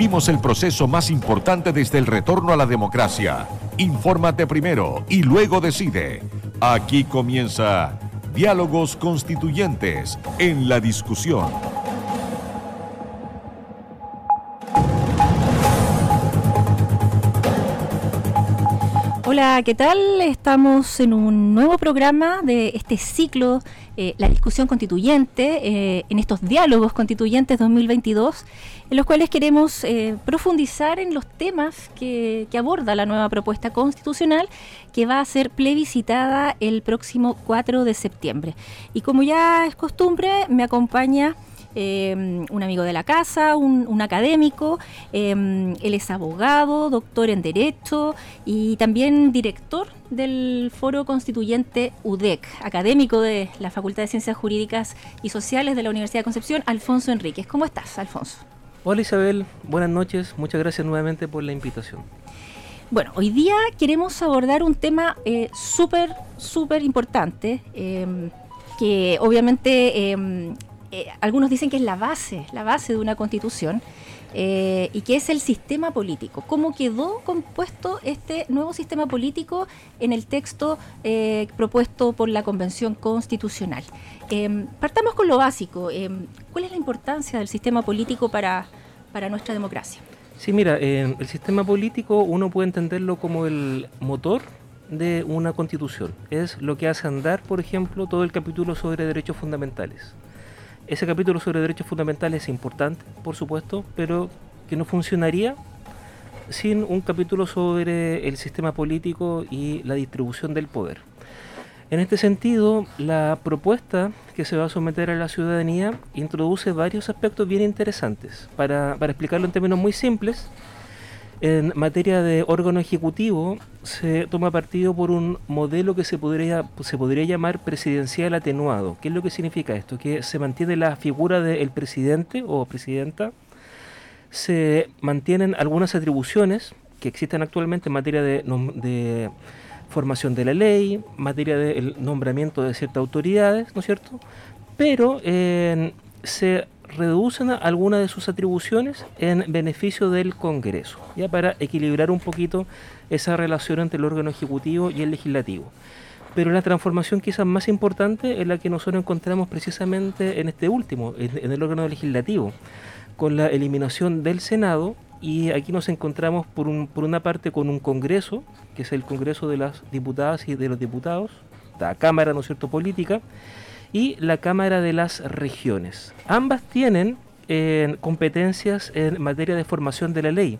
Vivimos el proceso más importante desde el retorno a la democracia. Infórmate primero y luego decide. Aquí comienza Diálogos Constituyentes en la discusión. Hola, ¿qué tal? Estamos en un nuevo programa de este ciclo, eh, la discusión constituyente, eh, en estos diálogos constituyentes 2022, en los cuales queremos eh, profundizar en los temas que, que, aborda la nueva propuesta constitucional que va a ser plebiscitada el próximo 4 de septiembre. Y como ya es costumbre, me acompaña eh, un amigo de la casa, un, académico, eh, él es abogado, doctor en Derecho y también director del Foro Constituyente UDEC, académico de la Facultad de Ciencias Jurídicas y Sociales de la Universidad de Concepción, Alfonso Enríquez. ¿Cómo estás, Alfonso? Hola Isabel, buenas noches, muchas gracias nuevamente por la invitación. Bueno, hoy día queremos abordar un tema eh, súper, súper importante, que obviamente eh, algunos dicen que es la base, la base de una constitución, eh, y que es el sistema político. ¿Cómo quedó compuesto este nuevo sistema político en el texto eh, propuesto por la Convención Constitucional? Em, partamos con lo básico. Em, ¿Cuál es la importancia del sistema político para, para nuestra democracia? Sí, mira, el sistema político uno puede entenderlo como el motor de una constitución. Es lo que hace andar, por ejemplo, todo el capítulo sobre derechos fundamentales. Ese capítulo sobre derechos fundamentales es importante, por supuesto, pero que no funcionaría sin un capítulo sobre el sistema político y la distribución del poder. En este sentido, la propuesta que se va a someter a la ciudadanía introduce varios aspectos bien interesantes. Para, para explicarlo en términos muy simples, en materia de órgano ejecutivo, se toma partido por un modelo que se podría, se podría llamar presidencial atenuado. ¿Qué es lo que significa esto? Que se mantiene la figura del presidente o presidenta, se mantienen algunas atribuciones que existen actualmente en materia de, formación de la ley, materia del nombramiento de ciertas autoridades, ¿no es cierto? Pero eh, se reducen algunas de sus atribuciones en beneficio del Congreso, ya para equilibrar un poquito esa relación entre el órgano ejecutivo y el legislativo. Pero la transformación quizás más importante es la que nosotros encontramos precisamente en este último, en, el órgano legislativo, con la eliminación del Senado y aquí nos encontramos por, un, por una parte con un Congreso, que es el Congreso de las Diputadas y de los Diputados, la Cámara, ¿no cierto?, política, y la Cámara de las Regiones. Ambas tienen eh, competencias en materia de formación de la ley,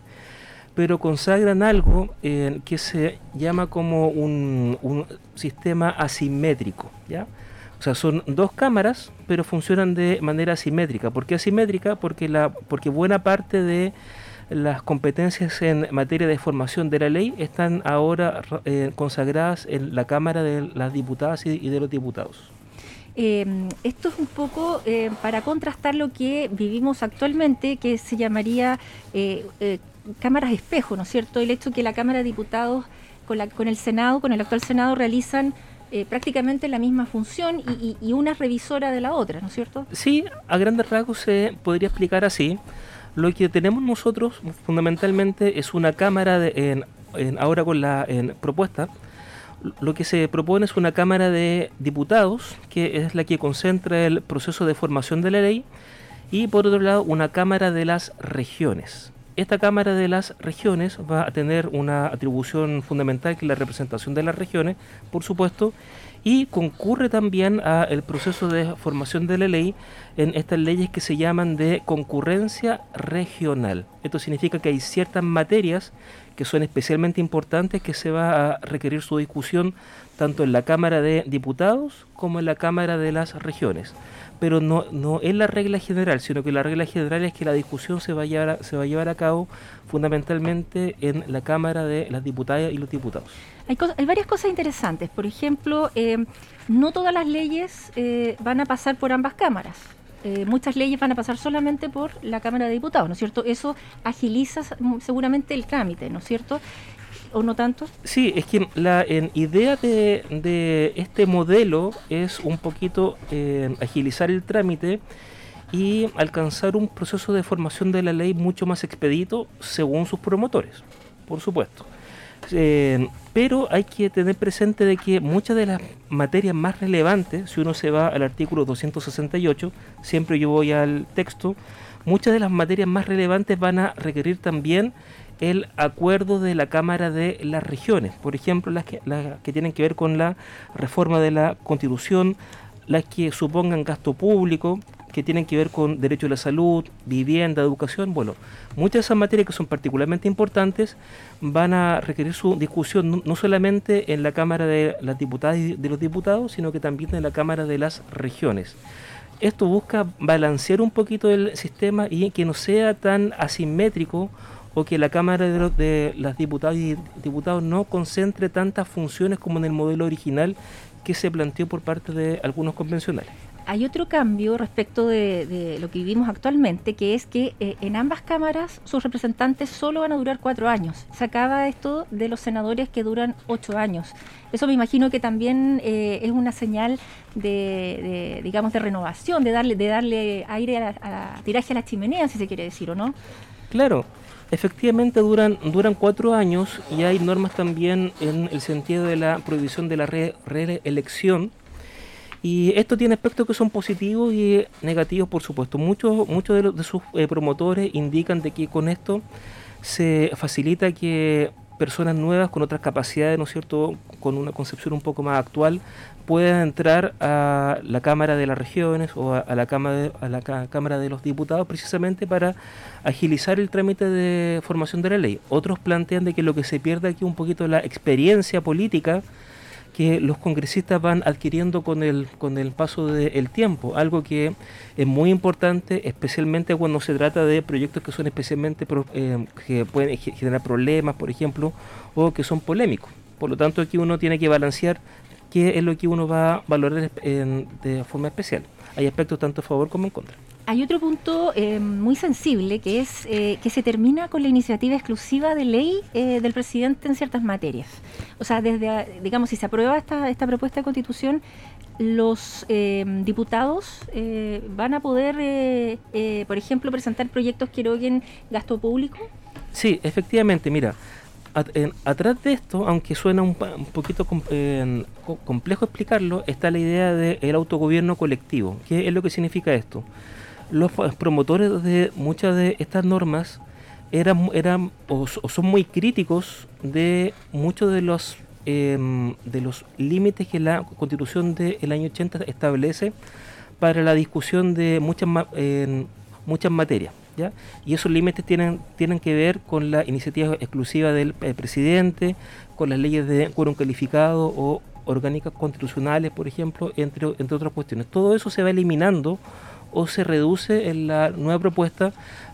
pero consagran algo eh, que se llama como un, sistema asimétrico. ¿ya? O sea, son dos cámaras, pero funcionan de manera asimétrica. ¿Por qué asimétrica? Porque, la, porque buena parte de las competencias en materia de formación de la ley están ahora eh, consagradas en la Cámara de las Diputadas y de los Diputados. Eh, esto es un poco eh, para contrastar lo que vivimos actualmente, que se llamaría eh, cámaras espejo, ¿no es cierto? El hecho que la Cámara de Diputados con, el Senado, con el actual Senado, realizan prácticamente la misma función y, una revisora de la otra, ¿no es cierto? Sí, a grandes rasgos se podría explicar así. Lo que tenemos nosotros fundamentalmente es una Cámara de, ahora con la propuesta lo que se propone es una Cámara de Diputados, que es la que concentra el proceso de formación de la ley, y por otro lado una Cámara de las Regiones. Esta Cámara de las Regiones va a tener una atribución fundamental que es la representación de las regiones, por supuesto, y concurre también al proceso de formación de la ley en estas leyes que se llaman de concurrencia regional. Esto significa que hay ciertas materias que son especialmente importantes que se va a requerir su discusión tanto en la Cámara de Diputados como en la Cámara de las Regiones. Pero no, no es la regla general, sino que la regla general es que la discusión se va a llevar se va a, llevar a cabo fundamentalmente en la Cámara de las Diputadas y los Diputados. Hay, hay varias cosas interesantes. Por ejemplo, eh, no todas las leyes eh, van a pasar por ambas cámaras. Eh, muchas leyes van a pasar solamente por la Cámara de Diputados, ¿no es cierto? Eso agiliza seguramente el trámite, ¿no es cierto? ¿O no tanto? Sí, es que la idea de, este modelo es un poquito agilizar el trámite y alcanzar un proceso de formación de la ley mucho más expedito según sus promotores, por supuesto. Eh, pero hay que tener presente de que muchas de las materias más relevantes, si uno se va al artículo 268, siempre yo voy al texto, muchas de las materias más relevantes van a requerir también el acuerdo de la Cámara de las Regiones, por ejemplo, las que, las que tienen que ver con la reforma de la Constitución, las que supongan gasto público, que tienen que ver con derecho a la salud, vivienda, educación. Bueno, muchas de esas materias que son particularmente importantes van a requerir su discusión no, solamente en la Cámara de las Diputadas y de los Diputados, sino que también en la Cámara de las Regiones. Esto busca balancear un poquito el sistema y que no sea tan asimétrico o que la Cámara de, los, de las Diputadas y Diputados no concentre tantas funciones como en el modelo original que se planteó por parte de algunos convencionales hay otro cambio respecto de, lo que vivimos actualmente, que es que eh, en ambas cámaras sus representantes solo van a durar cuatro años. Se acaba esto de los senadores que duran ocho años. Eso me imagino que también eh, es una señal de, digamos, de renovación, de darle, de darle aire a, a, tiraje a la chimenea, si se quiere decir, ¿o no? Claro, efectivamente duran, duran cuatro años y hay normas también en el sentido de la prohibición de la reelección y esto tiene aspectos que son positivos y negativos, por supuesto. Muchos, muchos de, sus eh, promotores indican de que con esto se facilita que personas nuevas con otras capacidades, ¿no es cierto?, con una concepción un poco más actual, puedan entrar a la Cámara de las Regiones o a, la, cámara de, a la Cámara de los Diputados precisamente para agilizar el trámite de formación de la ley. Otros plantean de que lo que se pierde aquí un poquito la experiencia política que los congresistas van adquiriendo con el, con el paso del tiempo, algo que es muy importante, especialmente cuando se trata de proyectos que son especialmente eh, que pueden generar problemas, por ejemplo, o que son polémicos. Por lo tanto, aquí uno tiene que balancear qué es lo que uno va a valorar de forma especial. Hay aspectos tanto a favor como en contra. Hay otro punto eh, muy sensible que es eh, que se termina con la iniciativa exclusiva de ley eh, del presidente en ciertas materias. O sea, desde, digamos, si se aprueba esta, esta propuesta de constitución, los diputados van a poder, por ejemplo, presentar proyectos que eroguen gasto público. Sí, efectivamente, mira. atrás de esto, aunque suena un, poquito complejo explicarlo, está la idea del autogobierno colectivo. ¿Qué es lo que significa esto? Los promotores de muchas de estas normas eran, eran o, son muy críticos de muchos de los em, de los límites que la constitución del año 80 establece para la discusión de muchas muchas materias ¿ya? y esos límites tienen tienen que ver con la iniciativa exclusiva del eh, presidente con las leyes de quórum calificado o orgánicas constitucionales por ejemplo entre entre otras cuestiones todo eso se va eliminando o se reduce en la nueva propuesta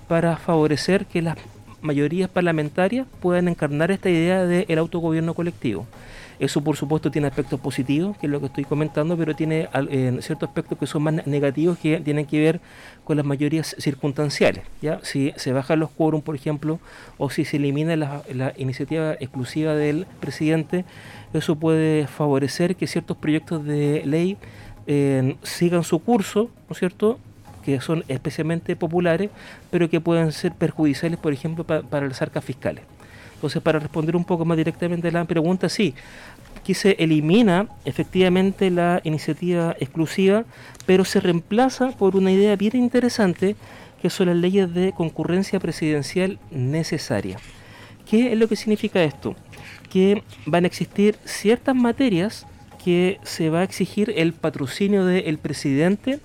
para favorecer que las mayorías parlamentarias puedan encarnar esta idea del autogobierno colectivo. Eso por supuesto tiene aspectos positivos, que es lo que estoy comentando, pero tiene ciertos aspectos que son más negativos que tienen que ver con las mayorías circunstanciales. ¿ya? Si se bajan los quórum, por ejemplo, o si se elimina la, iniciativa exclusiva del presidente, eso puede favorecer que ciertos proyectos de ley eh, sigan su curso, ¿no es cierto? Que son especialmente populares, pero que pueden ser perjudiciales, por ejemplo, para las arcas fiscales. Entonces, para responder un poco más directamente a la pregunta, sí, aquí se elimina efectivamente la iniciativa exclusiva, pero se reemplaza por una idea bien interesante, que son las leyes de concurrencia presidencial necesaria. ¿Qué es lo que significa esto? Que van a existir ciertas materias que se va a exigir el patrocinio del presidente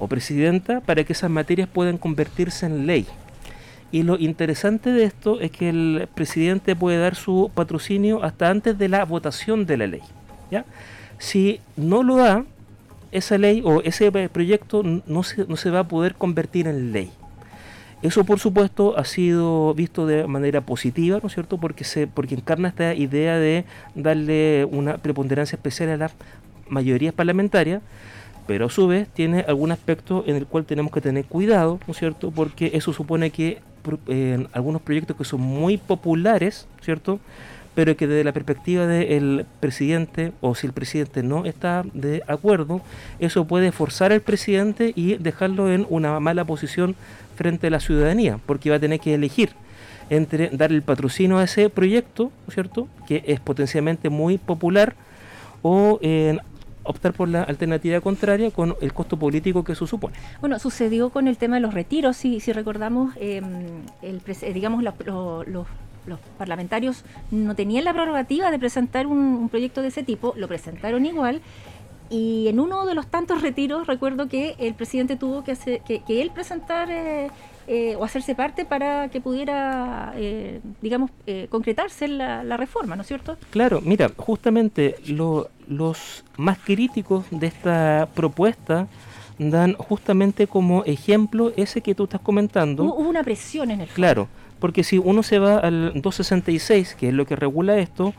o presidenta para que esas materias puedan convertirse en ley. Y lo interesante de esto es que el presidente puede dar su patrocinio hasta antes de la votación de la ley. ¿ya? Si no lo da, esa ley o ese proyecto no se, no se va a poder convertir en ley. Eso, por supuesto, ha sido visto de manera positiva, ¿no es cierto? Porque, se, porque encarna esta idea de darle una preponderancia especial a las mayorías parlamentarias, pero a su vez tiene algún aspecto en el cual tenemos que tener cuidado, ¿no es cierto? Porque eso supone que en algunos proyectos que son muy populares, ¿cierto? pero que desde la perspectiva del presidente, o si el presidente no está de acuerdo, eso puede forzar al presidente y dejarlo en una mala posición frente a la ciudadanía, porque va a tener que elegir entre dar el patrocinio a ese proyecto, ¿cierto?, que es potencialmente muy popular, o en optar por la alternativa contraria con el costo político que eso supone. Bueno, sucedió con el tema de los retiros, si, si recordamos, em, el, eh, digamos, los, parlamentarios no tenían la prerrogativa de presentar un, proyecto de ese tipo, lo presentaron igual. Y en uno de los tantos retiros recuerdo que el presidente tuvo que, hacer, que, él presentar eh, eh, o hacerse parte para que pudiera, eh, digamos, eh, concretarse la, la, reforma, ¿no es cierto? Claro, mira, justamente los más críticos de esta propuesta dan justamente como ejemplo ese que tú estás comentando. Hubo una presión en el Claro, porque si uno se va al 266, que es lo que regula esto,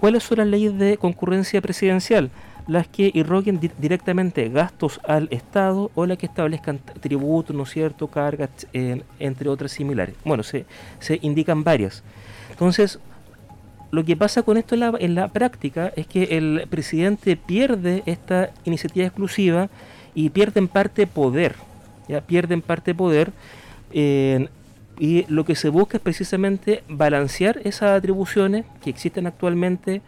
¿cuáles son las leyes de concurrencia presidencial? las que irroguen directamente gastos al Estado o las que establezcan tributos, ¿no es cierto?, cargas, entre otras similares. Bueno, se, se indican varias. Entonces, lo que pasa con esto en la, práctica es que el presidente pierde esta iniciativa exclusiva y pierde en parte poder, ya pierde en parte poder. y lo que se busca es precisamente balancear esas atribuciones que existen actualmente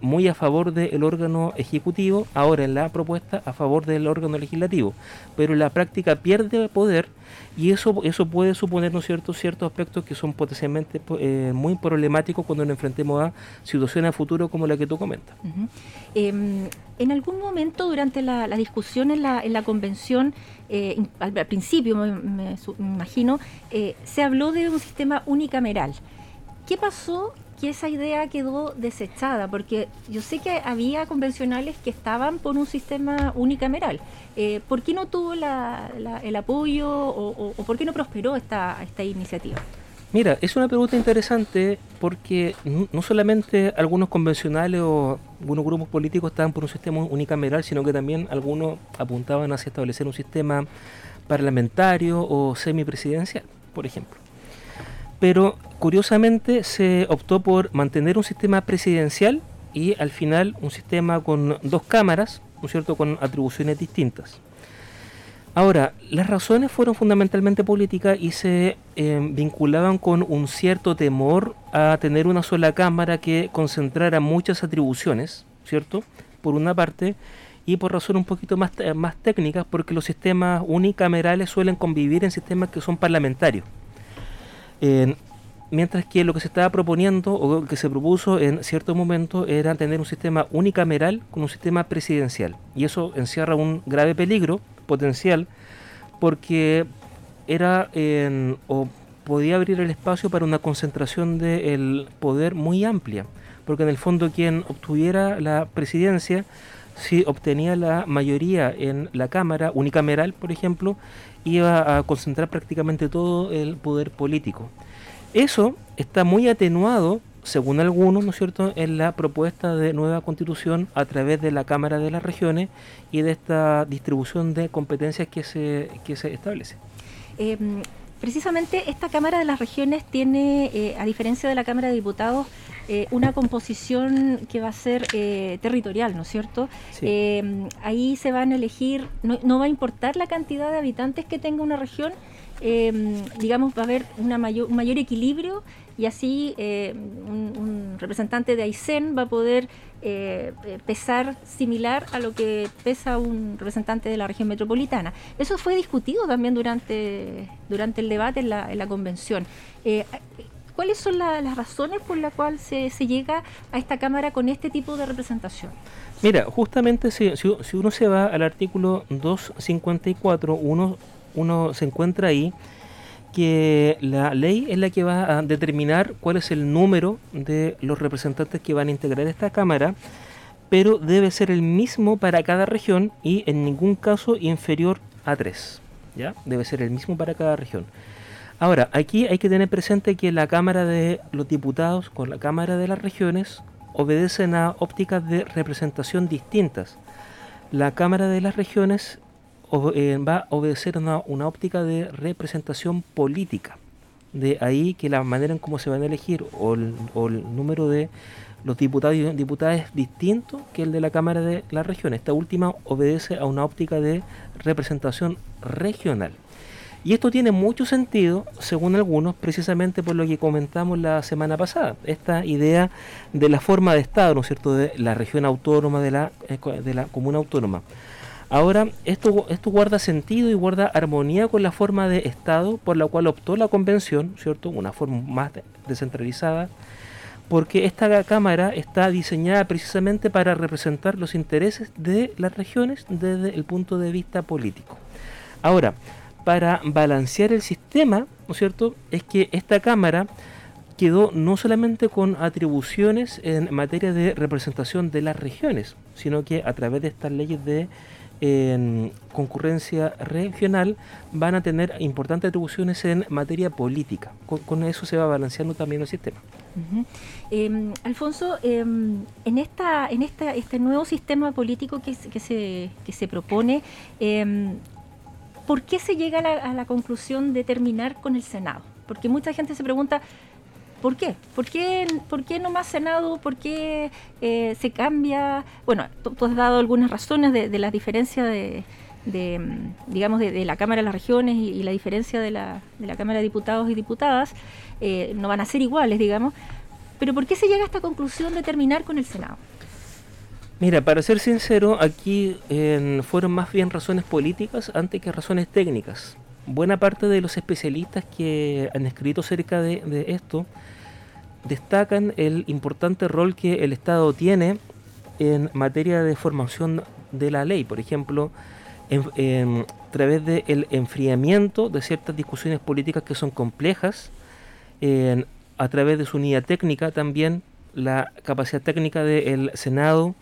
muy a favor del órgano ejecutivo, ahora en la propuesta a favor del órgano legislativo, pero la práctica pierde poder y eso, eso puede suponer ¿no cierto? ciertos aspectos que son potencialmente eh, muy problemáticos cuando nos enfrentemos a situaciones a futuro como la que tú comentas. Em, en algún momento durante la, discusión en la, en la convención, eh, al, principio me, imagino, eh, se habló de un sistema unicameral. ¿Qué pasó que esa idea quedó desechada, porque yo sé que había convencionales que estaban por un sistema unicameral. Eh, ¿Por qué no tuvo el apoyo o, por qué no prosperó esta, esta iniciativa? Mira, es una pregunta interesante porque no solamente algunos convencionales o algunos grupos políticos estaban por un sistema unicameral, sino que también algunos apuntaban hacia establecer un sistema parlamentario o semipresidencial, por ejemplo pero curiosamente se optó por mantener un sistema presidencial y al final un sistema con dos cámaras, ¿no es cierto?, con atribuciones distintas. Ahora, las razones fueron fundamentalmente políticas y se eh, vinculaban con un cierto temor a tener una sola cámara que concentrara muchas atribuciones, ¿cierto? Por una parte, y por razones un poquito más, más técnicas, porque los sistemas unicamerales suelen convivir en sistemas que son parlamentarios mientras que lo que se estaba proponiendo o que se propuso en cierto momento era tener un sistema unicameral con un sistema presidencial. Y eso encierra un grave peligro potencial porque era o podía abrir el espacio para una concentración del poder muy amplia, porque en el fondo quien obtuviera la presidencia, si obtenía la mayoría en la Cámara unicameral, por ejemplo, iba a concentrar prácticamente todo el poder político. Eso está muy atenuado, según algunos, ¿no es cierto?, en la propuesta de nueva constitución a través de la Cámara de las Regiones y de esta distribución de competencias que se, que se establece. Em, precisamente esta Cámara de las Regiones tiene, eh, a diferencia de la Cámara de Diputados, eh, una composición que va a ser eh, territorial, ¿no es cierto? Ahí se van a elegir, no, va a importar la cantidad de habitantes que tenga una región, digamos, va a haber una mayor, un mayor equilibrio y así eh, un, representante de Aysén va a poder pesar similar a lo que pesa un representante de la región metropolitana. Eso fue discutido también durante, durante el debate en la, en la convención. ¿Cuáles son las razones por las cuales se, llega a esta Cámara con este tipo de representación? Mira, justamente si, si, uno se va al artículo 254, uno, uno se encuentra ahí que la ley es la que va a determinar cuál es el número de los representantes que van a integrar esta Cámara, pero debe ser el mismo para cada región y en ningún caso inferior a tres. ¿ya? Debe ser el mismo para cada región. Ahora, aquí hay que tener presente que la Cámara de los Diputados con la Cámara de las Regiones obedecen a ópticas de representación distintas. La Cámara de las Regiones va a obedecer a una, óptica de representación política. De ahí que la manera en cómo se van a elegir o el, o el número de los diputados y diputadas es distinto que el de la Cámara de la Región. Esta última obedece a una óptica de representación regional. Y esto tiene mucho sentido, según algunos, precisamente por lo que comentamos la semana pasada, esta idea de la forma de Estado, ¿no es cierto?, de la región autónoma, de la, eh, de la comuna autónoma. Ahora, esto, esto guarda sentido y guarda armonía con la forma de Estado por la cual optó la convención, ¿cierto?, una forma más descentralizada, porque esta Cámara está diseñada precisamente para representar los intereses de las regiones desde el punto de vista político. Ahora, para balancear el sistema, ¿no es cierto?, es que esta Cámara quedó no solamente con atribuciones en materia de representación de las regiones, sino que a través de estas leyes de concurrencia regional van a tener importantes atribuciones en materia política. Con, eso se va balanceando también el sistema. Em, Alfonso, em, en esta, en esta, este nuevo sistema político que, se, que se propone, em, ¿por qué se llega a la, conclusión de terminar con el Senado? Porque mucha gente se pregunta, ¿por qué? ¿Por qué, no más Senado? ¿Por qué eh, se cambia? Bueno, tú, has dado algunas razones de, la diferencia de, digamos, de, la Cámara de las Regiones y, la diferencia de la, Cámara de Diputados y Diputadas. Eh, no van a ser iguales, digamos. Pero ¿por qué se llega a esta conclusión de terminar con el Senado? Mira, para ser sincero, aquí fueron más bien razones políticas antes que razones técnicas. Buena parte de los especialistas que han escrito acerca de, esto destacan el importante rol que el Estado tiene en materia de formación de la ley, por ejemplo, a través del enfriamiento de ciertas discusiones políticas que son complejas, a través de su unidad técnica también, la capacidad técnica del Senado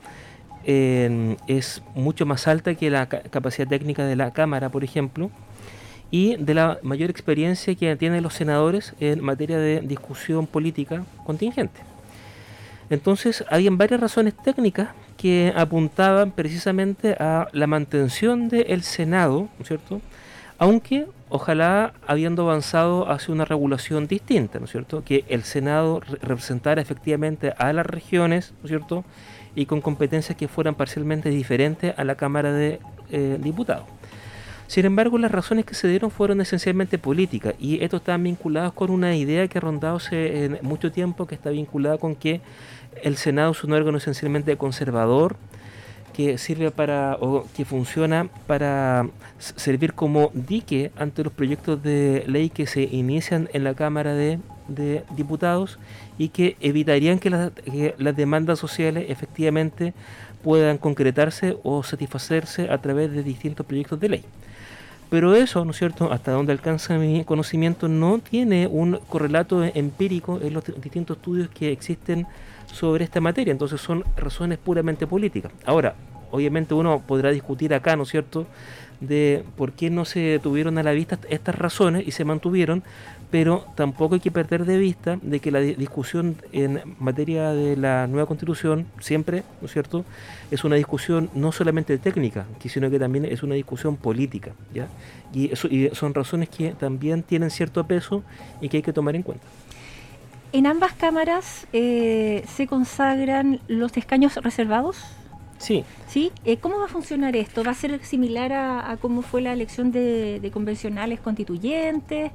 es mucho más alta que la capacidad técnica de la Cámara, por ejemplo, y de la mayor experiencia que tienen los senadores en materia de discusión política contingente. Entonces, habían varias razones técnicas que apuntaban precisamente a la mantención del Senado, cierto? Aunque ojalá habiendo avanzado hacia una regulación distinta, ¿no es cierto? Que el Senado representara efectivamente a las regiones, ¿no es cierto? y con competencias que fueran parcialmente diferentes a la Cámara de eh, Diputados. Sin embargo, las razones que se dieron fueron esencialmente políticas y esto está vinculado con una idea que ha rondado mucho tiempo, que está vinculada con que el Senado es un órgano esencialmente conservador, que sirve para o que funciona para servir como dique ante los proyectos de ley que se inician en la Cámara de de diputados y que evitarían que, las demandas sociales efectivamente puedan concretarse o satisfacerse a través de distintos proyectos de ley. Pero eso, ¿no es cierto?, hasta donde alcanza mi conocimiento, no tiene un correlato empírico en los distintos estudios que existen sobre esta materia. Entonces son razones puramente políticas. Ahora, obviamente uno podrá discutir acá, ¿no es cierto?, de por qué no se tuvieron a la vista estas razones y se mantuvieron, pero tampoco hay que perder de vista de que la discusión en materia de la nueva constitución siempre, ¿no es cierto?, es una discusión no solamente técnica, sino que también es una discusión política, ¿ya? Y, eso, y son razones que también tienen cierto peso y que hay que tomar en cuenta. En ambas cámaras eh, se consagran los escaños reservados. Sí. ¿Sí? Eh, ¿Cómo va a funcionar esto? ¿Va a ser similar a, cómo fue la elección de convencionales constituyentes?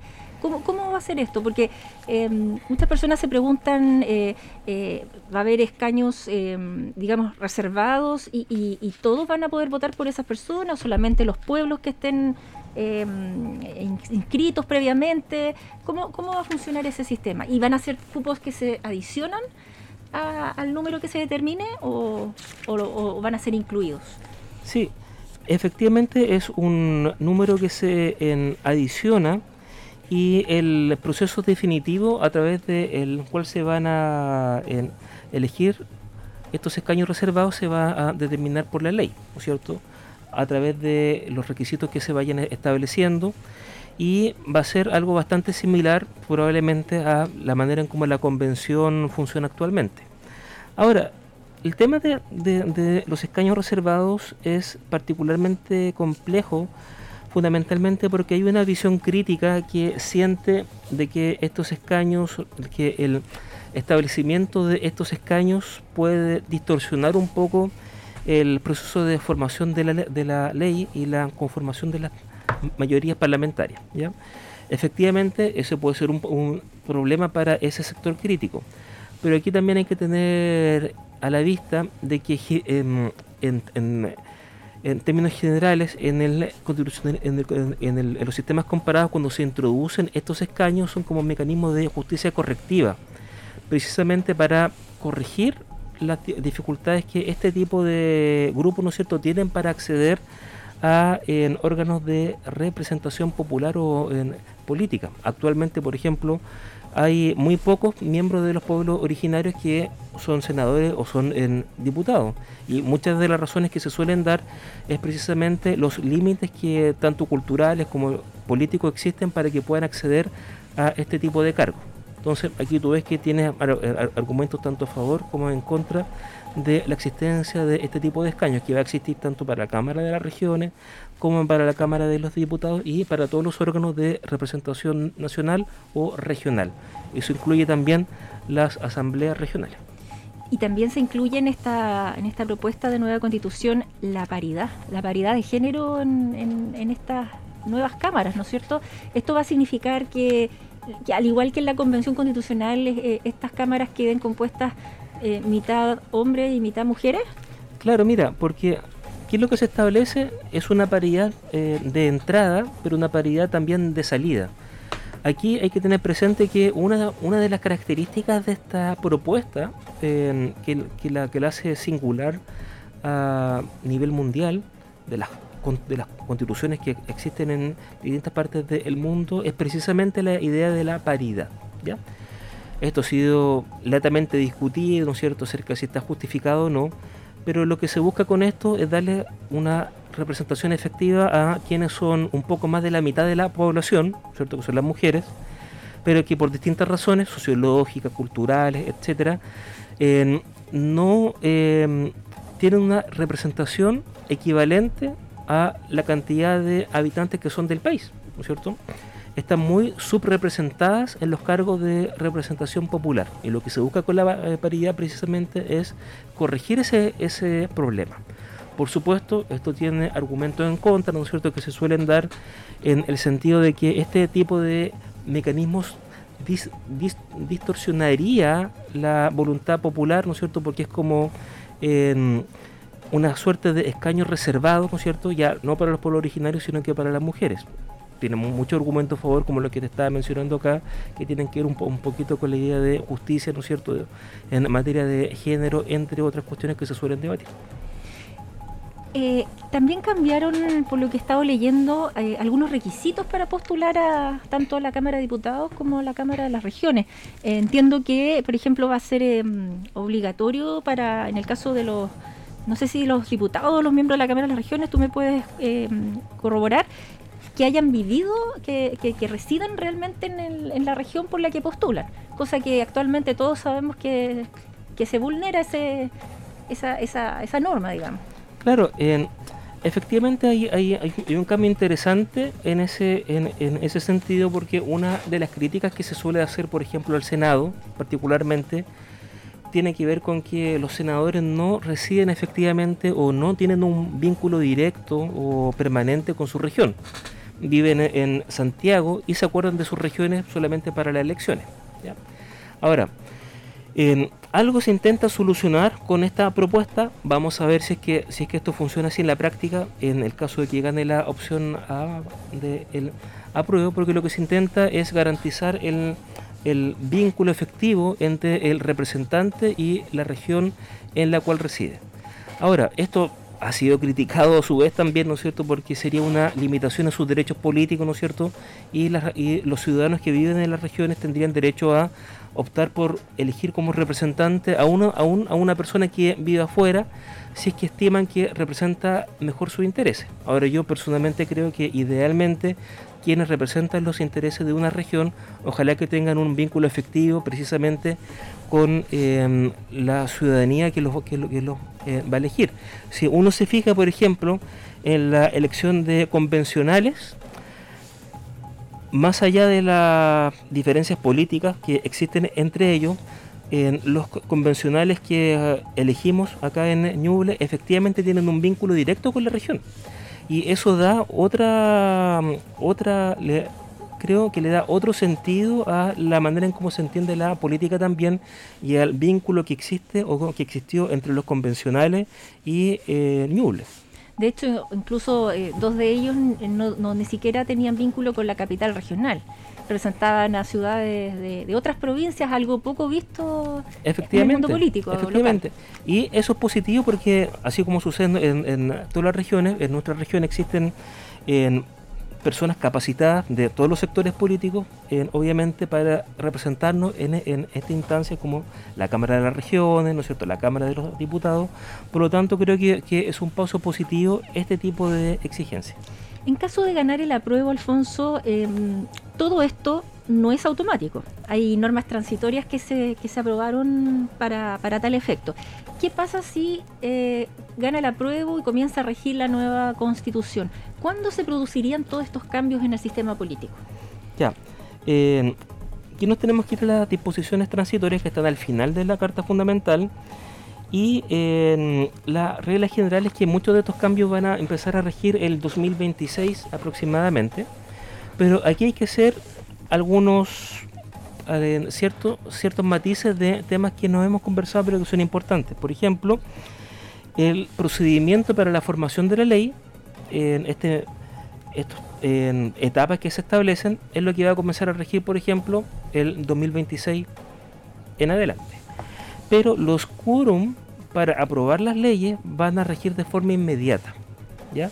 ¿Cómo, va a ser esto? Porque em, muchas personas se preguntan, eh, eh, ¿va a haber escaños, em, digamos, reservados y, todos van a poder votar por esas personas o solamente los pueblos que estén em, inscritos previamente? ¿Cómo, va a funcionar ese sistema? ¿Y van a ser cupos que se adicionan al número que se determine o, o van a ser incluidos? Sí, efectivamente es un número que se en, adiciona y el proceso definitivo a través del cual se van a elegir estos escaños reservados se va a determinar por la ley, ¿no es cierto? A través de los requisitos que se vayan estableciendo y va a ser algo bastante similar probablemente a la manera en cómo la convención funciona actualmente. Ahora, el tema de los escaños reservados es particularmente complejo fundamentalmente porque hay una visión crítica que siente de que estos escaños, que el establecimiento de estos escaños puede distorsionar un poco el proceso de formación de la, de la ley y la conformación de las mayorías parlamentarias. ¿ya? Efectivamente, ese puede ser un, problema para ese sector crítico. Pero aquí también hay que tener a la vista de que en, en, en, términos generales, en, el, en, los sistemas comparados, cuando se introducen estos escaños, son como mecanismos de justicia correctiva, precisamente para corregir las dificultades que este tipo de grupos, ¿no es cierto?, tienen para acceder a en órganos de representación popular o en política. Actualmente, por ejemplo, hay muy pocos miembros de los pueblos originarios que son senadores o son diputados. Y muchas de las razones que se suelen dar es precisamente los límites que tanto culturales como políticos existen para que puedan acceder a este tipo de cargos. Entonces aquí tú ves que tienes argumentos tanto a favor como en contra de la existencia de este tipo de escaños que va a existir tanto para la Cámara de las Regiones como para la Cámara de los Diputados y para todos los órganos de representación nacional o regional. Eso incluye también las asambleas regionales. Y también se incluye en esta, en esta propuesta de nueva constitución la paridad, la paridad de género en, en, estas nuevas cámaras, ¿no es cierto? Esto va a significar que, al igual que en la Convención Constitucional, eh, estas cámaras queden compuestas eh, mitad hombres y mitad mujeres? Claro, mira, porque aquí lo que se establece es una paridad eh, de entrada, pero una paridad también de salida. Aquí hay que tener presente que una, una de las características de esta propuesta, que, la, que la hace singular a nivel mundial, de las, de las constituciones que existen en distintas partes del mundo, es precisamente la idea de la paridad. ¿ya? Esto ha sido latamente discutido, ¿no es cierto?, acerca de si está justificado o no, pero lo que se busca con esto es darle una representación efectiva a quienes son un poco más de la mitad de la población, ¿cierto?, que son las mujeres, pero que por distintas razones sociológicas, culturales, etcétera, no eh, tienen una representación equivalente a la cantidad de habitantes que son del país, ¿no es cierto? Están muy subrepresentadas en los cargos de representación popular. Y lo que se busca con la eh, paridad precisamente es corregir ese, ese problema. Por supuesto, esto tiene argumentos en contra, ¿no es cierto?, que se suelen dar en el sentido de que este tipo de mecanismos distorsionaría la voluntad popular, ¿no es cierto?, porque es como una suerte de escaño reservado, ¿no es cierto?, ya no para los pueblos originarios, sino que para las mujeres tenemos muchos argumentos a favor, como lo que te estaba mencionando acá, que tienen que ver un, un poquito con la idea de justicia, ¿no es cierto?, en materia de género, entre otras cuestiones que se suelen debatir. Eh, también cambiaron, por lo que he estado leyendo, eh, algunos requisitos para postular a tanto a la Cámara de Diputados como a la Cámara de las Regiones. Eh, entiendo que, por ejemplo, va a ser em, obligatorio para, en el caso de los, no sé si los diputados o los miembros de la Cámara de las Regiones, tú me puedes em, corroborar, que hayan vivido, que, que, residan realmente en, el, en, la región por la que postulan, cosa que actualmente todos sabemos que, que se vulnera ese, esa, esa, esa norma, digamos. Claro, efectivamente hay, hay, hay, un cambio interesante en ese, en, en, ese sentido porque una de las críticas que se suele hacer, por ejemplo, al Senado, particularmente, tiene que ver con que los senadores no residen efectivamente o no tienen un vínculo directo o permanente con su región viven en Santiago y se acuerdan de sus regiones solamente para las elecciones. Ahora, algo se intenta solucionar con esta propuesta. Vamos a ver si es que si es que esto funciona así en la práctica, en el caso de que gane la opción A de el apruebo, porque lo que se intenta es garantizar el, el vínculo efectivo entre el representante y la región en la cual reside. Ahora, esto ha sido criticado a su vez también, ¿no es cierto?, porque sería una limitación a sus derechos políticos, ¿no es cierto?, y, los ciudadanos que viven en las regiones tendrían derecho a optar por elegir como representante a, uno, a, una persona que vive afuera, si es que estiman que representa mejor sus intereses. Ahora yo personalmente creo que idealmente quienes representan los intereses de una región, ojalá que tengan un vínculo efectivo precisamente con em, la ciudadanía que los, que, los eh, va a elegir. Si uno se fija, por ejemplo, en la elección de convencionales, más allá de las diferencias políticas que existen entre ellos, los convencionales que eh, elegimos acá en Ñuble efectivamente tienen un vínculo directo con la región. Y eso da otra, otra creo que le da otro sentido a la manera en cómo se entiende la política también y al vínculo que existe o que existió entre los convencionales y eh, Ñuble. De hecho, incluso eh, dos de ellos no, ni siquiera tenían vínculo con la capital regional. Representaban a ciudades de, otras provincias, algo poco visto en el mundo político. Efectivamente. Y eso es positivo porque, así como sucede en, en todas las regiones, en nuestra región existen en personas capacitadas de todos los sectores políticos, obviamente para representarnos en, esta instancia como la Cámara de las Regiones, ¿no es cierto?, la Cámara de los Diputados. Por lo tanto, creo que, es un paso positivo este tipo de exigencia. En caso de ganar el apruebo, Alfonso, em, todo esto no es automático. Hay normas transitorias que se, que se aprobaron para, para tal efecto. ¿Qué pasa si eh, gana el apruebo y comienza a regir la nueva constitución? ¿Cuándo se producirían todos estos cambios en el sistema político? Ya, eh, aquí nos tenemos que ir a las disposiciones transitorias que están al final de la Carta Fundamental y eh, la regla general es que muchos de estos cambios van a empezar a regir el 2026 aproximadamente, pero aquí hay que hacer algunos cierto, ciertos matices de temas que no hemos conversado pero que son importantes. Por ejemplo, el procedimiento para la formación de la ley, en en etapas que se establecen, es lo que va a comenzar a regir, por ejemplo, el 2026 en adelante. Pero los quórum para aprobar las leyes van a regir de forma inmediata. ¿ya?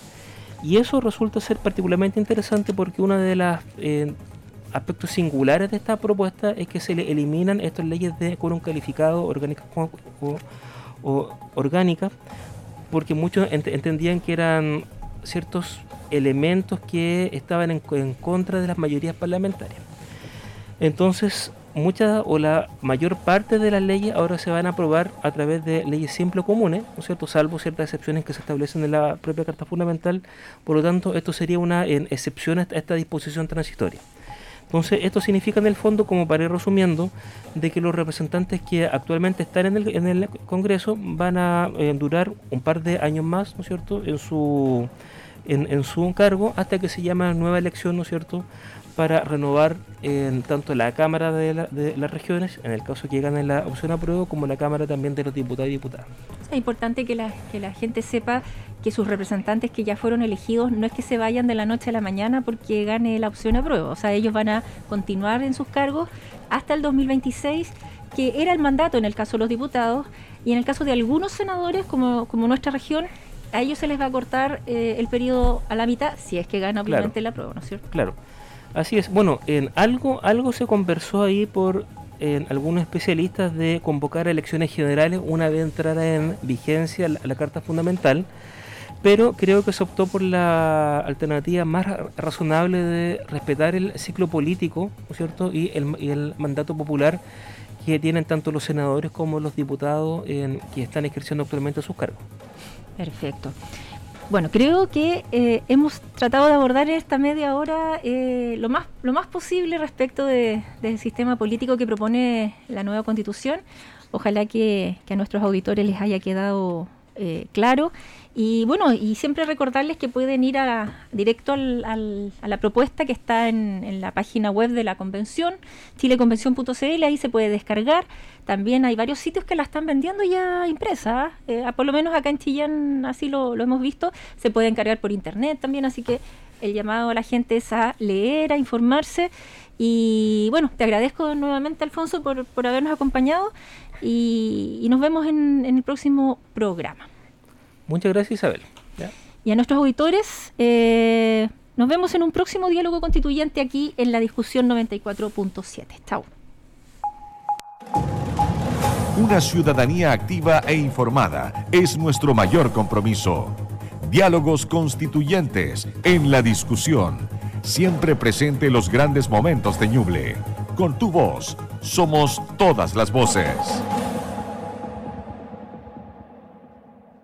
Y eso resulta ser particularmente interesante porque una de las eh, aspectos singulares de esta propuesta es que se le eliminan estas leyes de quórum calificado orgánicas o, orgánicas porque muchos entendían que eran ciertos elementos que estaban en, contra de las mayorías parlamentarias. Entonces, muchas o la mayor parte de las leyes ahora se van a aprobar a través de leyes simples comunes, ¿no es cierto? Salvo ciertas excepciones que se establecen en la propia Carta Fundamental. Por lo tanto, esto sería una excepción a esta disposición transitoria. Entonces, esto significa en el fondo, como para ir resumiendo, de que los representantes que actualmente están en el, en el Congreso van a eh, durar un par de años más, ¿no es cierto?, en su, en, en su cargo hasta que se llama nueva elección, ¿no es cierto?, para renovar en tanto la Cámara de, las Regiones, en el caso que gane la opción apruebo, como la Cámara también de los diputados y diputadas. Es importante que la, que la gente sepa que sus representantes que ya fueron elegidos no es que se vayan de la noche a la mañana porque gane la opción apruebo, o sea, ellos van a continuar en sus cargos hasta el 2026, que era el mandato en el caso de los diputados, y en el caso de algunos senadores, como, como nuestra región, a ellos se les va a cortar eh, el periodo a la mitad si es que gana obviamente la prueba, ¿no es cierto? Claro. Así es. Bueno, en algo, algo se conversó ahí por en algunos especialistas de convocar elecciones generales una vez entrara en vigencia la, Carta Fundamental, pero creo que se optó por la alternativa más razonable de respetar el ciclo político, ¿no es cierto?, y el, mandato popular que tienen tanto los senadores como los diputados que están ejerciendo actualmente sus cargos. Perfecto. Bueno, creo que eh, hemos tratado de abordar esta media hora eh, lo, más, lo más posible respecto del sistema político que propone la nueva constitución. Ojalá que, que a nuestros auditores les haya quedado eh, claro. Y bueno, y siempre recordarles que pueden ir a, directo al, a la propuesta que está en, la página web de la convención, chileconvención.cl, ahí se puede descargar. También hay varios sitios que la están vendiendo ya impresa, ¿eh? por lo menos acá en Chillán así lo, hemos visto, se puede encargar por internet también, así que el llamado a la gente es a leer, a informarse. Y bueno, te agradezco nuevamente, Alfonso, por, por habernos acompañado y, nos vemos en, el próximo programa. Muchas gracias, Isabel. Y a nuestros auditores, eh, nos vemos en un próximo diálogo constituyente aquí en la discusión 94.7. Chao. Una ciudadanía activa e informada es nuestro mayor compromiso. Diálogos constituyentes en la discusión. Siempre presente los grandes momentos de Ñuble. Con tu voz, somos todas las voces.